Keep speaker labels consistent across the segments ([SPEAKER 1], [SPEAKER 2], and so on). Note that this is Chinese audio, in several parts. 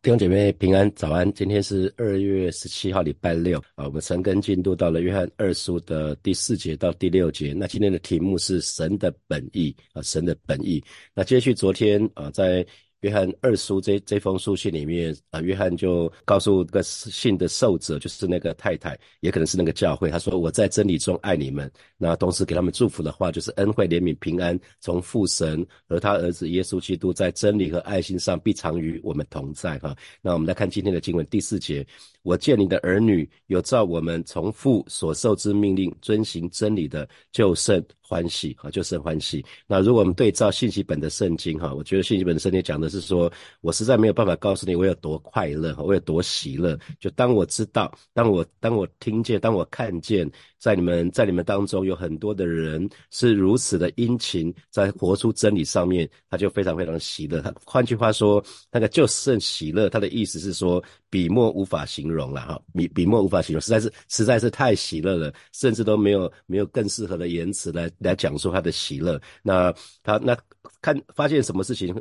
[SPEAKER 1] 弟兄姐妹平安早安，今天是二月十七号礼拜六啊，我们神根进度到了约翰二书的第四节到第六节。那今天的题目是神的本意啊，神的本意。那接续昨天啊，在。约翰二书这这封书信里面啊，约翰就告诉个信的受者，就是那个太太，也可能是那个教会，他说：“我在真理中爱你们。”那同时给他们祝福的话，就是恩惠、怜悯、平安，从父神和他儿子耶稣基督在真理和爱心上必常与我们同在。哈，那我们来看今天的经文第四节：“我见你的儿女有照我们从父所受之命令遵行真理的，就甚。”欢喜啊，就生欢喜。那如果我们对照信息本的圣经哈，我觉得信息本的圣经讲的是说，我实在没有办法告诉你我有多快乐，我有多喜乐。就当我知道，当我当我听见，当我看见。在你们在你们当中有很多的人是如此的殷勤，在活出真理上面，他就非常非常喜乐。他换句话说，那个就剩喜乐，他的意思是说，笔墨无法形容了哈，笔笔墨无法形容，实在是实在是太喜乐了，甚至都没有没有更适合的言辞来来讲述他的喜乐。那他那看发现什么事情？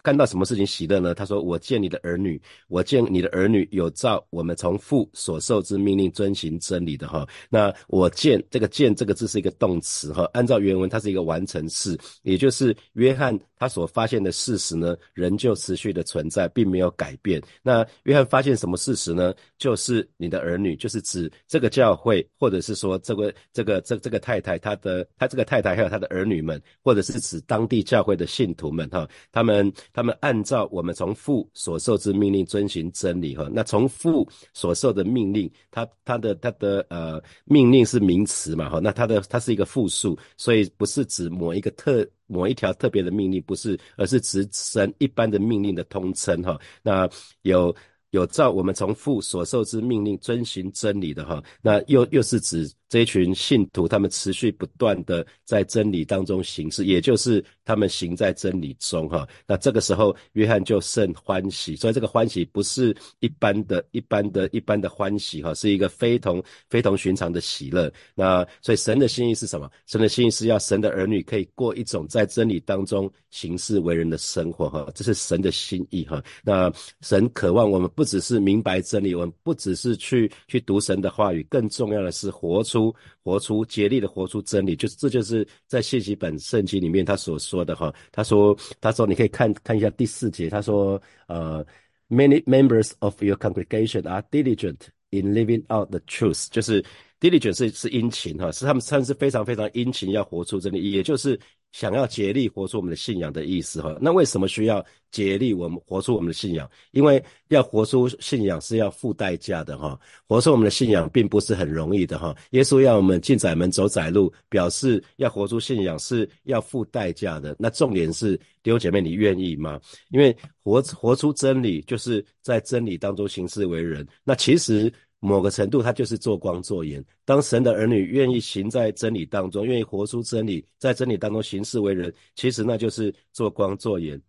[SPEAKER 1] 看到什么事情喜乐呢？他说：“我见你的儿女，我见你的儿女有照我们从父所受之命令遵行真理的哈。那我见这个见这个字是一个动词哈，按照原文它是一个完成式，也就是约翰他所发现的事实呢，仍旧持续的存在，并没有改变。那约翰发现什么事实呢？就是你的儿女，就是指这个教会，或者是说这个这个这这个太太，他的他这个太太还有他的儿女们，或者是指当地教会的信徒们哈，他们。他们按照我们从父所受之命令遵循真理哈，那从父所受的命令，他他的他的呃命令是名词嘛哈，那他的它是一个复数，所以不是指某一个特某一条特别的命令，不是，而是指神一般的命令的通称哈。那有有照我们从父所受之命令遵循真理的哈，那又又是指。这一群信徒，他们持续不断的在真理当中行事，也就是他们行在真理中，哈。那这个时候，约翰就甚欢喜，所以这个欢喜不是一般的、一般的、一般的欢喜，哈，是一个非同非同寻常的喜乐。那所以神的心意是什么？神的心意是要神的儿女可以过一种在真理当中行事为人的生活，哈，这是神的心意，哈。那神渴望我们不只是明白真理，我们不只是去去读神的话语，更重要的是活出。出活出竭力的活出真理，就是这就是在信息本圣经里面他所说的哈。他说他说你可以看看一下第四节，他说呃，many members of your congregation are diligent in living out the truth，就是 diligent 是是殷勤哈，是他们算是非常非常殷勤要活出真理，也就是。想要竭力活出我们的信仰的意思哈，那为什么需要竭力我们活出我们的信仰？因为要活出信仰是要付代价的哈，活出我们的信仰并不是很容易的哈。耶稣要我们进窄门走窄路，表示要活出信仰是要付代价的。那重点是弟兄姐妹，你愿意吗？因为活活出真理就是在真理当中行事为人。那其实。某个程度，他就是做光做盐。当神的儿女愿意行在真理当中，愿意活出真理，在真理当中行事为人，其实那就是做光做盐。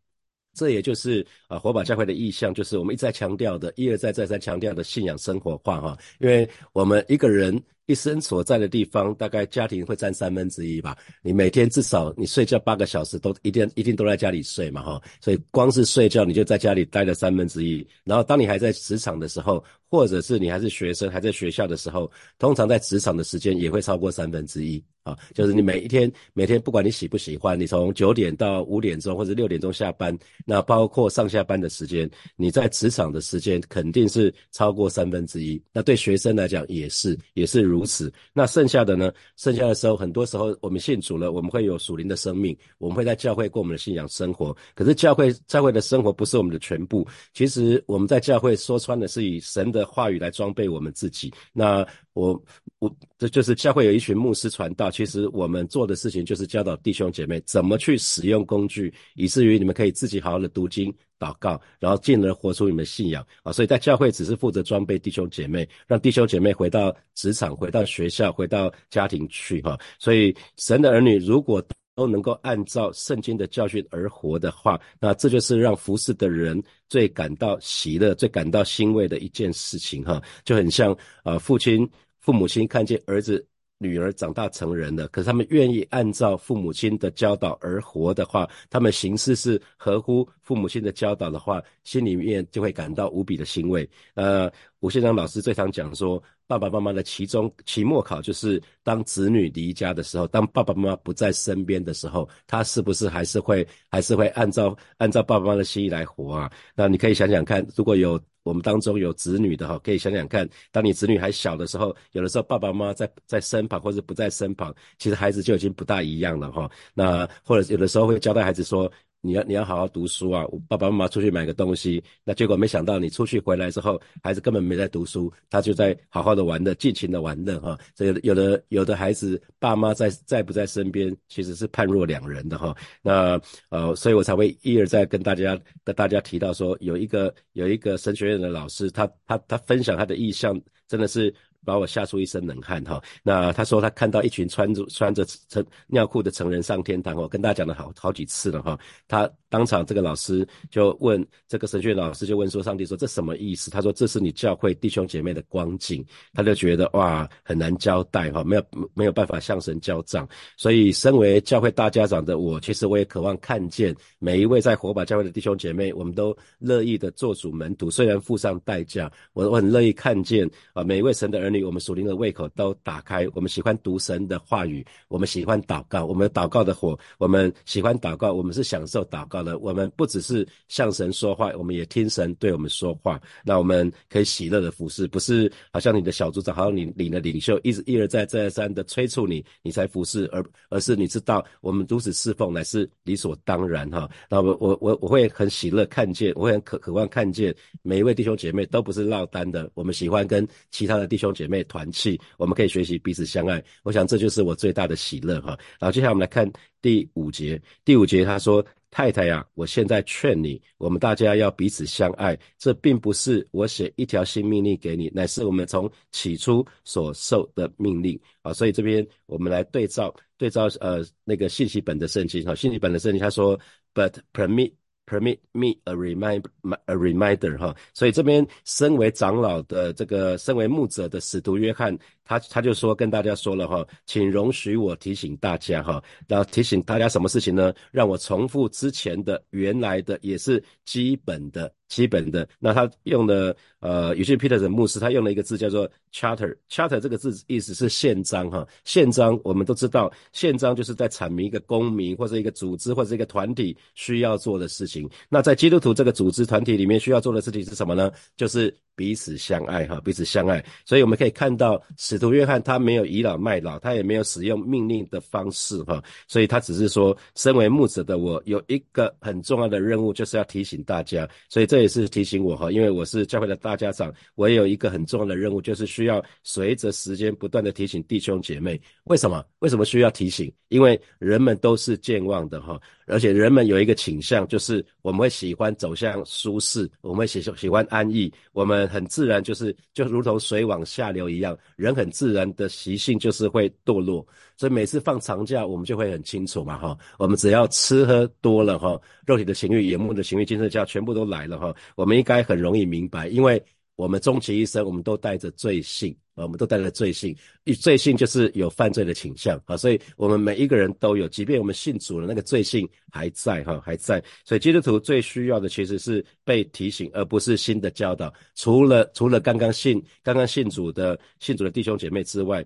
[SPEAKER 1] 这也就是啊，火把教会的意向，就是我们一再强调的，一而再再三强调的信仰生活化哈。因为我们一个人。一生所在的地方，大概家庭会占三分之一吧。你每天至少你睡觉八个小时，都一定一定都在家里睡嘛，哈。所以光是睡觉，你就在家里待了三分之一。然后当你还在职场的时候，或者是你还是学生还在学校的时候，通常在职场的时间也会超过三分之一啊。就是你每一天每天不管你喜不喜欢，你从九点到五点钟或者六点钟下班，那包括上下班的时间，你在职场的时间肯定是超过三分之一。那对学生来讲也是也是如。此，那剩下的呢？剩下的时候，很多时候我们信主了，我们会有属灵的生命，我们会在教会过我们的信仰生活。可是教会教会的生活不是我们的全部。其实我们在教会说穿的是以神的话语来装备我们自己。那我我这就是教会有一群牧师传道，其实我们做的事情就是教导弟兄姐妹怎么去使用工具，以至于你们可以自己好好的读经。祷告，然后进而活出你们信仰啊！所以在教会只是负责装备弟兄姐妹，让弟兄姐妹回到职场、回到学校、回到家庭去哈。所以神的儿女如果都能够按照圣经的教训而活的话，那这就是让服侍的人最感到喜乐、最感到欣慰的一件事情哈。就很像啊，父亲、父母亲看见儿子。女儿长大成人了，可是他们愿意按照父母亲的教导而活的话，他们行事是合乎父母亲的教导的话，心里面就会感到无比的欣慰。呃，吴先生老师最常讲说，爸爸妈妈的期中、期末考就是当子女离家的时候，当爸爸妈妈不在身边的时候，他是不是还是会还是会按照按照爸爸妈妈的心意来活啊？那你可以想想看，如果有。我们当中有子女的哈，可以想想看，当你子女还小的时候，有的时候爸爸妈妈在在身旁或者不在身旁，其实孩子就已经不大一样了哈。那或者有的时候会交代孩子说。你要你要好好读书啊！我爸爸妈妈出去买个东西，那结果没想到你出去回来之后，孩子根本没在读书，他就在好好的玩的，尽情的玩乐哈。这有有的有的孩子爸妈在在不在身边，其实是判若两人的哈。那呃，所以我才会一而再跟大家跟大家提到说，有一个有一个神学院的老师，他他他分享他的意向，真的是。把我吓出一身冷汗哈。那他说他看到一群穿着穿着成尿裤的成人上天堂我，跟大家讲了好好几次了哈。他当场这个老师就问这个神学老师就问说，上帝说这什么意思？他说这是你教会弟兄姐妹的光景。他就觉得哇很难交代哈，没有没有办法向神交账。所以身为教会大家长的我，其实我也渴望看见每一位在火把教会的弟兄姐妹，我们都乐意的做主门徒，虽然付上代价，我我很乐意看见啊每一位神的儿女。我们属灵的胃口都打开，我们喜欢读神的话语，我们喜欢祷告，我们祷告的火，我们喜欢祷告，我们是享受祷告好了。我们不只是向神说话，我们也听神对我们说话。那我们可以喜乐的服侍，不是好像你的小组长，好像你领的领袖，一直一而再再而三的催促你，你才服侍，而而是你知道我们如此侍奉乃是理所当然哈。那我我我我会很喜乐看见，我会很渴渴望看见每一位弟兄姐妹都不是落单的，我们喜欢跟其他的弟兄。姐妹团契，我们可以学习彼此相爱。我想这就是我最大的喜乐哈。然后接下来我们来看第五节。第五节他说：“太太呀，我现在劝你，我们大家要彼此相爱。这并不是我写一条新命令给你，乃是我们从起初所受的命令啊。所以这边我们来对照对照呃那个信息本的圣经哈，信息本的圣经他说：But permit。” Permit me a remind a reminder 哈，所以这边身为长老的这个身为牧者的使徒约翰，他他就说跟大家说了哈，请容许我提醒大家哈，然后提醒大家什么事情呢？让我重复之前的原来的也是基本的。基本的，那他用的呃，有些 Peter 的牧师，他用了一个字叫做 charter，charter 这个字意思是宪章哈，宪章我们都知道，宪章就是在阐明一个公民或者一个组织或者一个团体需要做的事情。那在基督徒这个组织团体里面需要做的事情是什么呢？就是彼此相爱哈，彼此相爱。所以我们可以看到，使徒约翰他没有倚老卖老，他也没有使用命令的方式哈，所以他只是说，身为牧者的我有一个很重要的任务，就是要提醒大家，所以。这也是提醒我哈，因为我是教会的大家长，我也有一个很重要的任务，就是需要随着时间不断的提醒弟兄姐妹。为什么？为什么需要提醒？因为人们都是健忘的哈，而且人们有一个倾向，就是我们会喜欢走向舒适，我们会喜喜欢安逸，我们很自然就是就如同水往下流一样，人很自然的习性就是会堕落。所以每次放长假，我们就会很清楚嘛哈，我们只要吃喝多了哈，肉体的情欲、眼目的情欲、精神教全部都来了哈，我们应该很容易明白，因为我们终其一生，我们都带着罪性。我们都带着罪性，罪性就是有犯罪的倾向啊，所以我们每一个人都有，即便我们信主了，那个罪性还在哈，还在。所以基督徒最需要的其实是被提醒，而不是新的教导。除了除了刚刚信刚刚信主的信主的弟兄姐妹之外，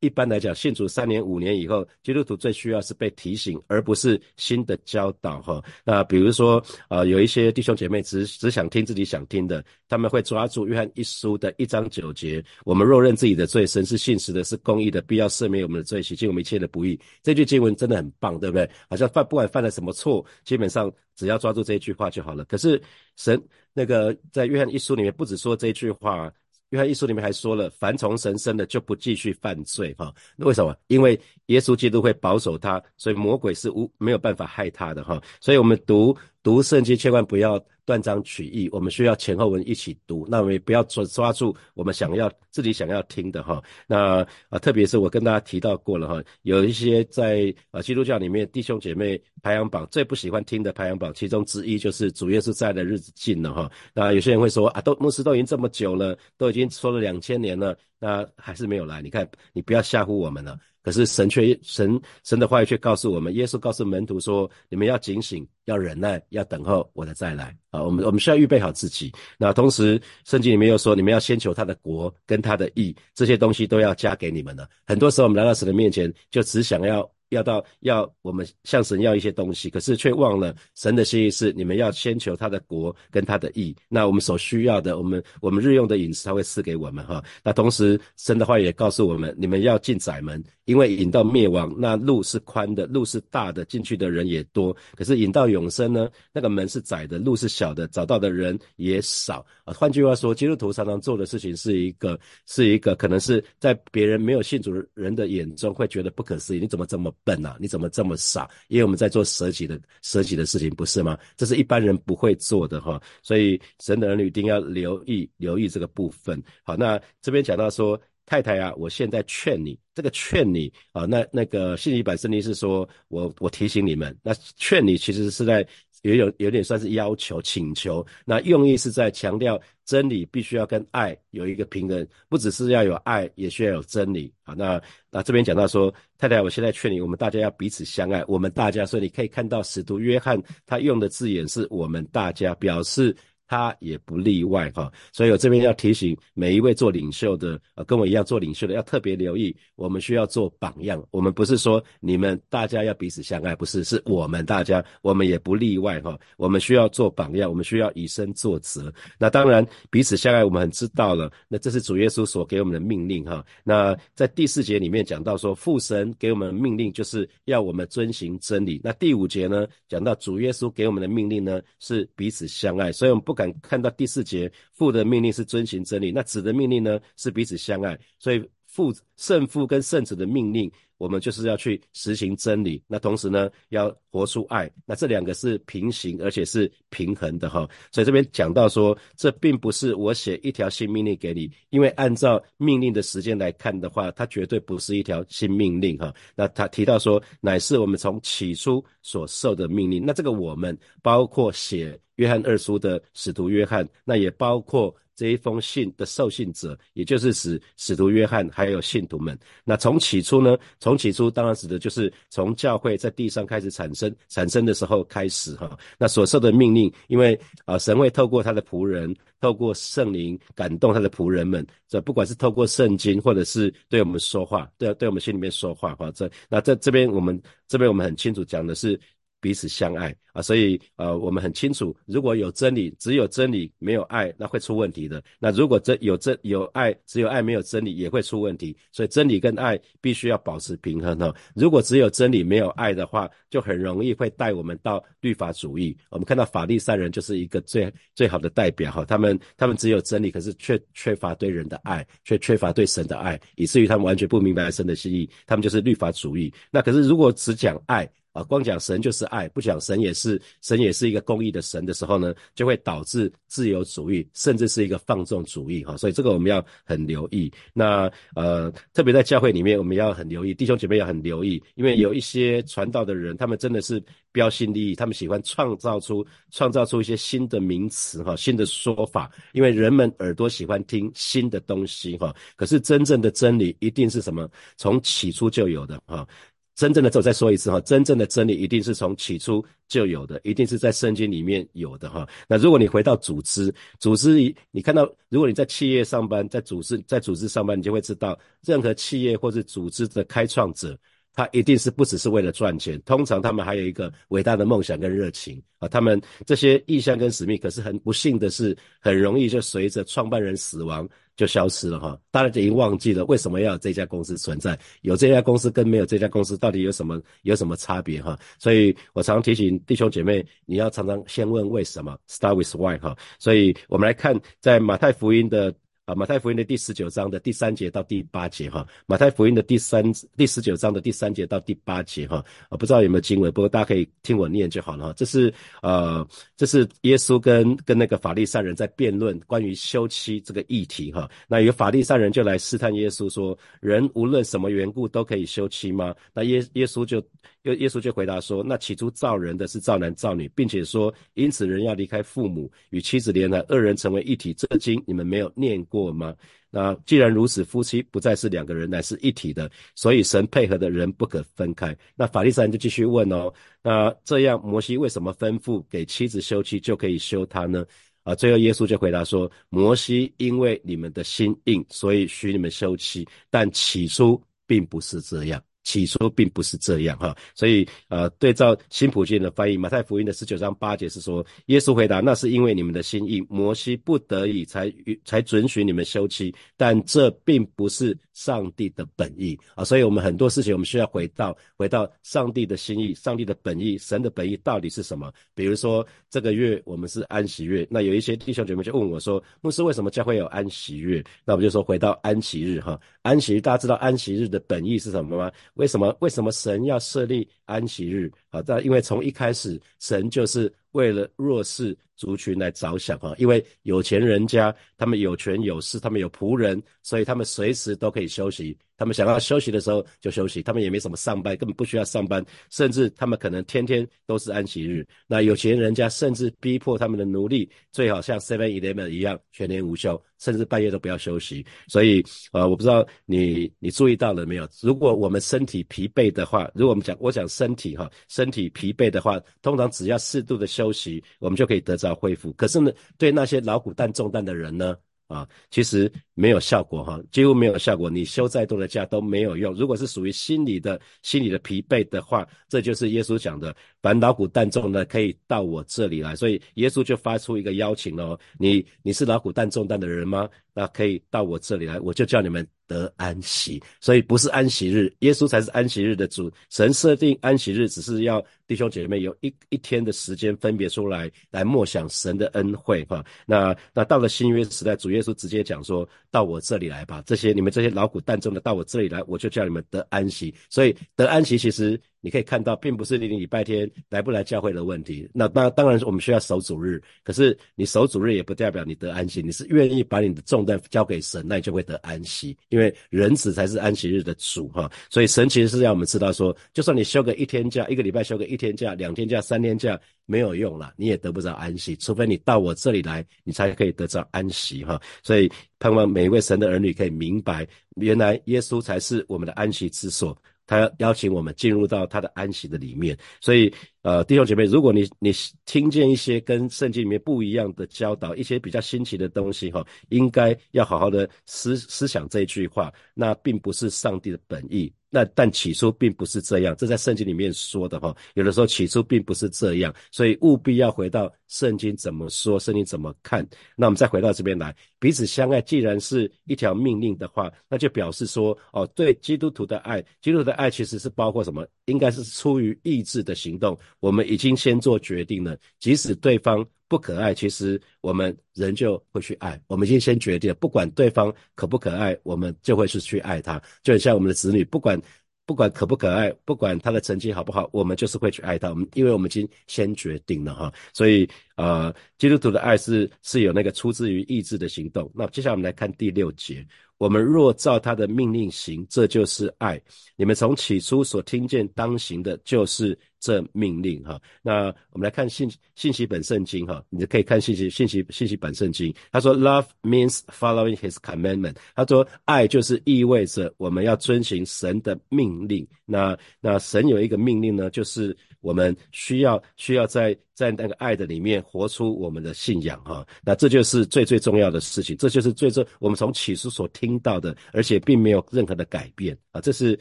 [SPEAKER 1] 一般来讲，信主三年五年以后，基督徒最需要是被提醒，而不是新的教导哈。那比如说啊，有一些弟兄姐妹只只想听自己想听的，他们会抓住约翰一书的一章九节，我们若认。自己的罪，神是信实的，是公义的，必要赦免我们的罪，洗净我们一切的不义。这句经文真的很棒，对不对？好像犯不管犯了什么错，基本上只要抓住这一句话就好了。可是神那个在约翰一书里面不止说这句话，约翰一书里面还说了，凡从神生的就不继续犯罪。哈，那为什么？因为耶稣基督会保守他，所以魔鬼是无没有办法害他的。哈，所以我们读读圣经，千万不要。断章取义，我们需要前后文一起读。那我们也不要抓抓住我们想要自己想要听的哈。那啊，特别是我跟大家提到过了哈，有一些在啊基督教里面弟兄姐妹排行榜最不喜欢听的排行榜，其中之一就是主耶稣在的日子近了哈。那有些人会说啊，都牧师都已经这么久了，都已经说了两千年了。那还是没有来。你看，你不要吓唬我们了。可是神却神神的话语却告诉我们，耶稣告诉门徒说：你们要警醒，要忍耐，要等候我的再来啊！我们我们需要预备好自己。那同时，圣经里面又说，你们要先求他的国跟他的义，这些东西都要加给你们的。很多时候，我们来到神的面前，就只想要。要到要我们向神要一些东西，可是却忘了神的心意是你们要先求他的国跟他的义。那我们所需要的，我们我们日用的饮食，他会赐给我们哈。那同时神的话也告诉我们，你们要进窄门，因为引到灭亡，那路是宽的，路是大的，进去的人也多。可是引到永生呢，那个门是窄的，路是小的，找到的人也少啊。换句话说，基督徒常常做的事情是一个是一个，可能是在别人没有信主人的眼中会觉得不可思议，你怎么这么？笨呐！你怎么这么傻？因为我们在做舍己的舍己的事情，不是吗？这是一般人不会做的哈。所以神的儿女一定要留意留意这个部分。好，那这边讲到说，太太啊，我现在劝你，这个劝你啊，那那个信息版圣经是说我我提醒你们，那劝你其实是在。也有有点算是要求、请求，那用意是在强调真理必须要跟爱有一个平衡，不只是要有爱，也需要有真理啊。那那这边讲到说，太太，我现在劝你，我们大家要彼此相爱，我们大家，所以你可以看到使徒约翰他用的字眼是我们大家，表示。他也不例外哈，所以我这边要提醒每一位做领袖的，呃，跟我一样做领袖的，要特别留意，我们需要做榜样。我们不是说你们大家要彼此相爱，不是，是我们大家，我们也不例外哈。我们需要做榜样，我们需要以身作则。那当然，彼此相爱，我们很知道了。那这是主耶稣所给我们的命令哈。那在第四节里面讲到说，父神给我们的命令就是要我们遵行真理。那第五节呢，讲到主耶稣给我们的命令呢是彼此相爱，所以我们不。敢看到第四节，父的命令是遵行真理，那子的命令呢是彼此相爱，所以父圣父跟圣子的命令。我们就是要去实行真理，那同时呢，要活出爱，那这两个是平行而且是平衡的哈。所以这边讲到说，这并不是我写一条新命令给你，因为按照命令的时间来看的话，它绝对不是一条新命令哈。那他提到说，乃是我们从起初所受的命令。那这个我们包括写约翰二书的使徒约翰，那也包括。这一封信的受信者，也就是使使徒约翰还有信徒们。那从起初呢？从起初当然指的就是从教会在地上开始产生产生的时候开始哈。那所受的命令，因为啊神会透过他的仆人，透过圣灵感动他的仆人们，这不管是透过圣经，或者是对我们说话，对对我们心里面说话哈。这那在这边我们这边我们很清楚讲的是。彼此相爱啊，所以呃，我们很清楚，如果有真理，只有真理没有爱，那会出问题的。那如果真有真有爱，只有爱没有真理，也会出问题。所以真理跟爱必须要保持平衡哈。如果只有真理没有爱的话，就很容易会带我们到律法主义。我们看到法利赛人就是一个最最好的代表哈。他们他们只有真理，可是却缺乏对人的爱，却缺乏对神的爱，以至于他们完全不明白神的心意。他们就是律法主义。那可是如果只讲爱。啊，光讲神就是爱，不讲神也是神，也是一个公义的神的时候呢，就会导致自由主义，甚至是一个放纵主义哈。所以这个我们要很留意。那呃，特别在教会里面，我们要很留意，弟兄姐妹要很留意，因为有一些传道的人，他们真的是标新立异，他们喜欢创造出创造出一些新的名词哈，新的说法，因为人们耳朵喜欢听新的东西哈。可是真正的真理一定是什么？从起初就有的哈。真正的，我再说一次哈，真正的真理一定是从起初就有的，一定是在圣经里面有的哈。那如果你回到组织，组织你看到，如果你在企业上班，在组织在组织上班，你就会知道，任何企业或是组织的开创者。他一定是不只是为了赚钱，通常他们还有一个伟大的梦想跟热情啊。他们这些意向跟使命，可是很不幸的是，很容易就随着创办人死亡就消失了哈。大家已经忘记了为什么要有这家公司存在，有这家公司跟没有这家公司到底有什么有什么差别哈。所以我常提醒弟兄姐妹，你要常常先问为什么，start with why 哈。所以我们来看在马太福音的。啊，马太福音的第十九章的第三节到第八节哈，马太福音的第三第十九章的第三节到第八节哈，啊，不知道有没有经文，不过大家可以听我念就好了哈。这是呃，这是耶稣跟跟那个法利赛人在辩论关于休妻这个议题哈。那有法利赛人就来试探耶稣说，人无论什么缘故都可以休妻吗？那耶耶稣就耶耶稣就回答说：那起初造人的是造男造女，并且说，因此人要离开父母，与妻子连合，二人成为一体。这经你们没有念过吗？那既然如此，夫妻不再是两个人，乃是一体的，所以神配合的人不可分开。那法利赛人就继续问哦，那这样摩西为什么吩咐给妻子休妻就可以休他呢？啊，最后耶稣就回答说，摩西因为你们的心硬，所以许你们休妻，但起初并不是这样。起初并不是这样哈，所以呃，对照新普京的翻译，马太福音的十九章八节是说，耶稣回答，那是因为你们的心意，摩西不得已才才准许你们休妻，但这并不是上帝的本意啊，所以我们很多事情我们需要回到回到上帝的心意，上帝的本意，神的本意到底是什么？比如说这个月我们是安息月，那有一些弟兄姐妹就问我说，牧师为什么教会有安息月？那我们就说回到安息日哈，安息日大家知道安息日的本意是什么吗？为什么？为什么神要设立安息日？好，但因为从一开始，神就是为了弱势族群来着想啊。因为有钱人家，他们有权有势，他们有仆人，所以他们随时都可以休息。他们想要休息的时候就休息，他们也没什么上班，根本不需要上班，甚至他们可能天天都是安息日。那有钱人家甚至逼迫他们的奴隶，最好像 Seven Eleven 一样全年无休，甚至半夜都不要休息。所以，呃，我不知道你你注意到了没有？如果我们身体疲惫的话，如果我们讲我讲身体哈，身体疲惫的话，通常只要适度的休息，我们就可以得到恢复。可是呢，对那些老苦担重担的人呢？啊，其实没有效果哈，几乎没有效果。你休再多的假都没有用。如果是属于心理的、心理的疲惫的话，这就是耶稣讲的，凡劳苦担重的，可以到我这里来。所以耶稣就发出一个邀请哦，你你是老苦担重担的人吗？那可以到我这里来，我就叫你们得安息。所以不是安息日，耶稣才是安息日的主。神设定安息日，只是要弟兄姐妹有一一天的时间分别出来，来默想神的恩惠哈。那那到了新约时代，主耶稣直接讲说：到我这里来吧，这些你们这些劳苦担重的，到我这里来，我就叫你们得安息。所以得安息其实。你可以看到，并不是你礼拜天来不来教会的问题。那当当然，我们需要守主日。可是你守主日也不代表你得安息。你是愿意把你的重担交给神，那你就会得安息。因为人子才是安息日的主哈。所以神其实是让我们知道说，就算你休个一天假，一个礼拜休个一天假、两天假、三天假，没有用了，你也得不着安息。除非你到我这里来，你才可以得着安息哈。所以盼望每一位神的儿女可以明白，原来耶稣才是我们的安息之所。他邀请我们进入到他的安息的里面，所以。呃，弟兄姐妹，如果你你听见一些跟圣经里面不一样的教导，一些比较新奇的东西哈，应该要好好的思思想这一句话。那并不是上帝的本意，那但起初并不是这样，这在圣经里面说的哈。有的时候起初并不是这样，所以务必要回到圣经怎么说，圣经怎么看。那我们再回到这边来，彼此相爱，既然是一条命令的话，那就表示说，哦，对基督徒的爱，基督徒的爱其实是包括什么？应该是出于意志的行动。我们已经先做决定了，即使对方不可爱，其实我们仍旧会去爱。我们已经先决定了，不管对方可不可爱，我们就会是去爱他。就很像我们的子女，不管不管可不可爱，不管他的成绩好不好，我们就是会去爱他。我们因为我们已经先决定了哈，所以呃，基督徒的爱是是有那个出自于意志的行动。那接下来我们来看第六节。我们若照他的命令行，这就是爱。你们从起初所听见当行的，就是这命令哈。那我们来看信信息本圣经哈，你可以看信息信息信息本圣经。他说，Love means following His commandment。他说，爱就是意味着我们要遵循神的命令。那那神有一个命令呢，就是我们需要需要在在那个爱的里面活出我们的信仰哈。那这就是最最重要的事情，这就是最最我们从起初所听。到的，而且并没有任何的改变啊！这是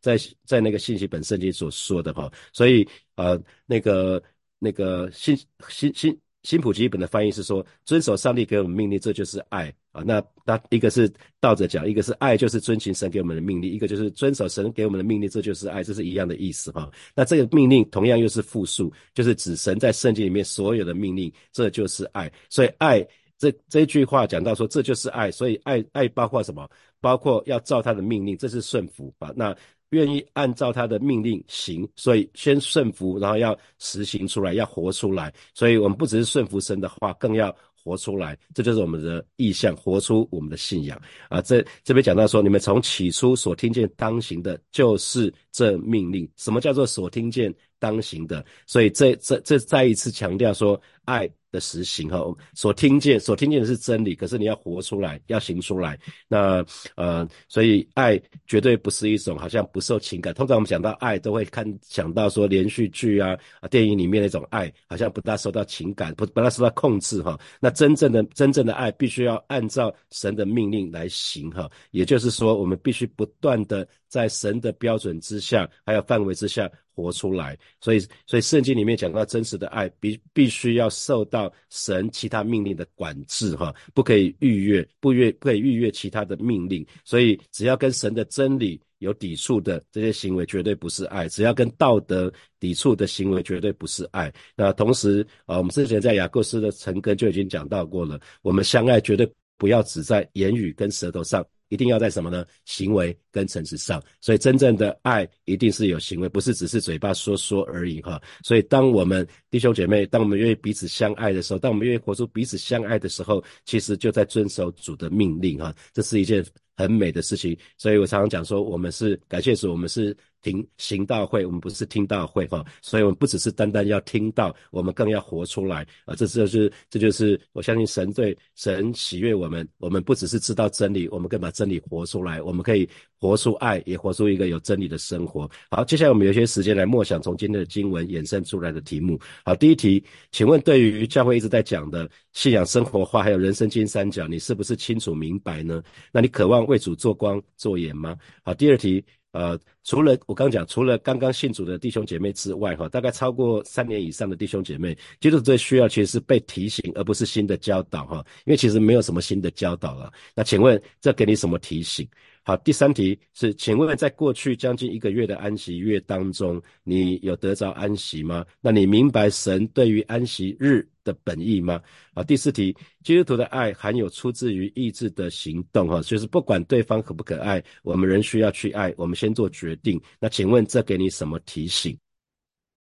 [SPEAKER 1] 在在那个信息本身里所说的哈，所以呃，那个那个信信信新普吉本的翻译是说，遵守上帝给我们命令，这就是爱啊！那那一个是倒着讲，一个是爱就是遵循神给我们的命令，一个就是遵守神给我们的命令，这就是爱，这是一样的意思哈。那这个命令同样又是复数，就是指神在圣经里面所有的命令，这就是爱，所以爱。这这句话讲到说，这就是爱，所以爱爱包括什么？包括要照他的命令，这是顺服啊。那愿意按照他的命令行，所以先顺服，然后要实行出来，要活出来。所以我们不只是顺服神的话，更要活出来，这就是我们的意向，活出我们的信仰啊。这这边讲到说，你们从起初所听见当行的，就是这命令。什么叫做所听见当行的？所以这这这再一次强调说，爱。的实行哈，所听见所听见的是真理，可是你要活出来，要行出来。那呃，所以爱绝对不是一种好像不受情感。通常我们讲到爱，都会看想到说连续剧啊、电影里面那种爱，好像不大受到情感，不不大受到控制哈。那真正的真正的爱，必须要按照神的命令来行哈。也就是说，我们必须不断的在神的标准之下，还有范围之下。活出来，所以所以圣经里面讲到真实的爱必必须要受到神其他命令的管制哈，不可以逾越，不越不可以逾越其他的命令。所以只要跟神的真理有抵触的这些行为，绝对不是爱；只要跟道德抵触的行为，绝对不是爱。那同时啊，我们之前在雅各斯的成根就已经讲到过了，我们相爱绝对不要只在言语跟舌头上。一定要在什么呢？行为跟诚实上，所以真正的爱一定是有行为，不是只是嘴巴说说而已哈。所以当我们弟兄姐妹，当我们愿意彼此相爱的时候，当我们愿意活出彼此相爱的时候，其实就在遵守主的命令哈。这是一件很美的事情。所以我常常讲说，我们是感谢主，我们是。听行道会，我们不是听道会哈，所以我们不只是单单要听到，我们更要活出来啊！这这就是这就是我相信神对神喜悦我们，我们不只是知道真理，我们更把真理活出来，我们可以活出爱，也活出一个有真理的生活。好，接下来我们有些时间来默想从今天的经文衍生出来的题目。好，第一题，请问对于教会一直在讲的信仰生活化，还有人生金三角，你是不是清楚明白呢？那你渴望为主做光做盐吗？好，第二题。呃，除了我刚讲，除了刚刚信主的弟兄姐妹之外，哈，大概超过三年以上的弟兄姐妹，基督最需要其实是被提醒，而不是新的教导，哈，因为其实没有什么新的教导了。那请问这给你什么提醒？好，第三题是，请问在过去将近一个月的安息月当中，你有得着安息吗？那你明白神对于安息日的本意吗？啊，第四题，基督徒的爱含有出自于意志的行动，哈，就是不管对方可不可爱，我们仍需要去爱，我们先做决定。那请问这给你什么提醒？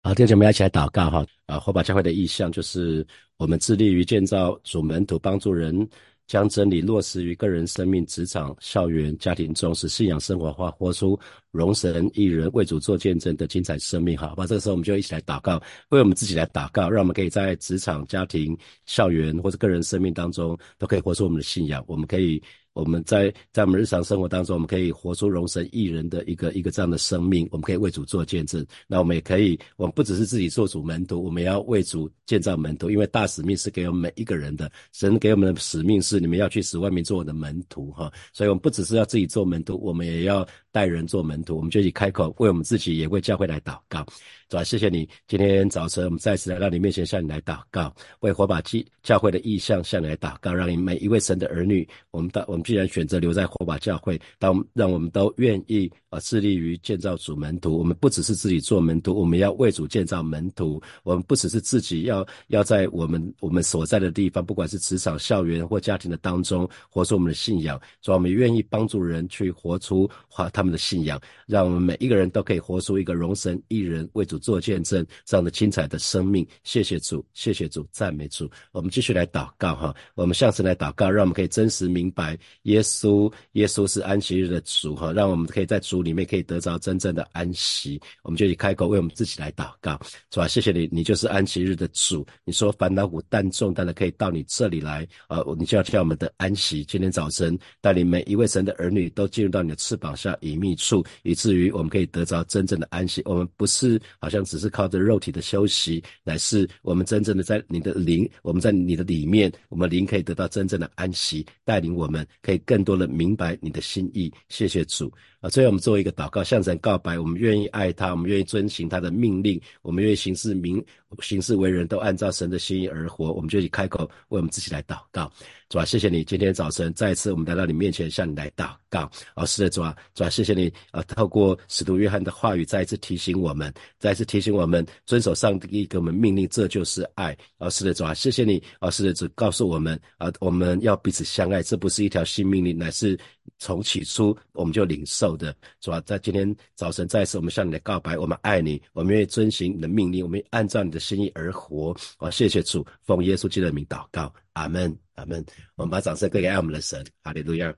[SPEAKER 1] 好，弟兄姐妹一起来祷告，哈，啊，火把教会的意向就是我们致力于建造主门徒，帮助人。将真理落实于个人生命、职场、校园、家庭中，使信仰生活化，活出荣神一人为主做见证的精彩生命。好，吧，这个时候我们就一起来祷告，为我们自己来祷告，让我们可以在职场、家庭、校园或者个人生命当中，都可以活出我们的信仰。我们可以。我们在在我们日常生活当中，我们可以活出荣神益人的一个一个这样的生命。我们可以为主做见证。那我们也可以，我们不只是自己做主门徒，我们要为主建造门徒。因为大使命是给我们每一个人的，神给我们的使命是你们要去使万民做我的门徒哈。所以，我们不只是要自己做门徒，我们也要带人做门我们就以开口为我们自己，也为教会来祷告。主啊，谢谢你，今天早晨我们再次来到你面前，向你来祷告，为火把教教会的意向向你来祷告，让你每一位神的儿女，我们到我们既然选择留在火把教会，当让我们都愿意啊，致力于建造主门徒。我们不只是自己做门徒，我们要为主建造门徒。我们不只是自己要要在我们我们所在的地方，不管是职场、校园或家庭的当中，活出我们的信仰。所以，我们愿意帮助人去活出他他们的信仰，让我们每一个人都可以活出一个荣神一人为主。做见证这样的精彩的生命，谢谢主，谢谢主，赞美主。我们继续来祷告哈，我们下次来祷告，让我们可以真实明白耶稣，耶稣是安息日的主哈，让我们可以在主里面可以得着真正的安息。我们就以开口为我们自己来祷告，是吧？谢谢你，你就是安息日的主。你说烦恼苦担重担的可以到你这里来啊，你就要叫我们的安息。今天早晨带领每一位神的儿女都进入到你的翅膀下隐秘处，以至于我们可以得着真正的安息。我们不是。好像只是靠着肉体的休息，乃是我们真正的在你的灵，我们在你的里面，我们灵可以得到真正的安息，带领我们可以更多的明白你的心意。谢谢主啊！最后我们做一个祷告，向神告白，我们愿意爱他，我们愿意遵行他的命令，我们愿意行事明行事为人，都按照神的心意而活。我们就以开口为我们自己来祷告。主啊，谢谢你，今天早晨再一次我们来到你面前，向你来祷告。啊，是的，主啊，主啊，谢谢你啊，透过使徒约翰的话语，再一次提醒我们，再一次提醒我们遵守上帝给我们命令，这就是爱。啊，是的，主啊，谢谢你啊，是的，主告诉我们啊，我们要彼此相爱，这不是一条新命令，乃是从起初我们就领受的，主啊，在今天早晨再次我们向你的告白，我们爱你，我们愿意遵循你的命令，我们按照你的心意而活。啊，谢谢主，奉耶稣基督的名祷告，阿门，阿门。我们把掌声归给爱我们的神，哈利路亚。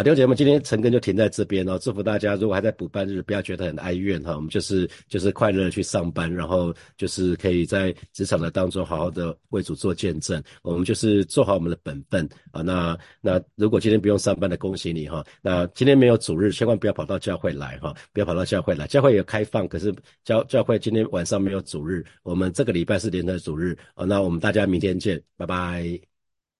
[SPEAKER 1] 好，弟兄姐妹，今天陈根就停在这边哦。祝福大家，如果还在补班日，不要觉得很哀怨哈。我们就是就是快乐的去上班，然后就是可以在职场的当中好好的为主做见证。我们就是做好我们的本分啊。那那如果今天不用上班的，恭喜你哈。那今天没有主日，千万不要跑到教会来哈，不要跑到教会来。教会有开放，可是教教会今天晚上没有主日。我们这个礼拜是连的主日哦。那我们大家明天见，拜拜。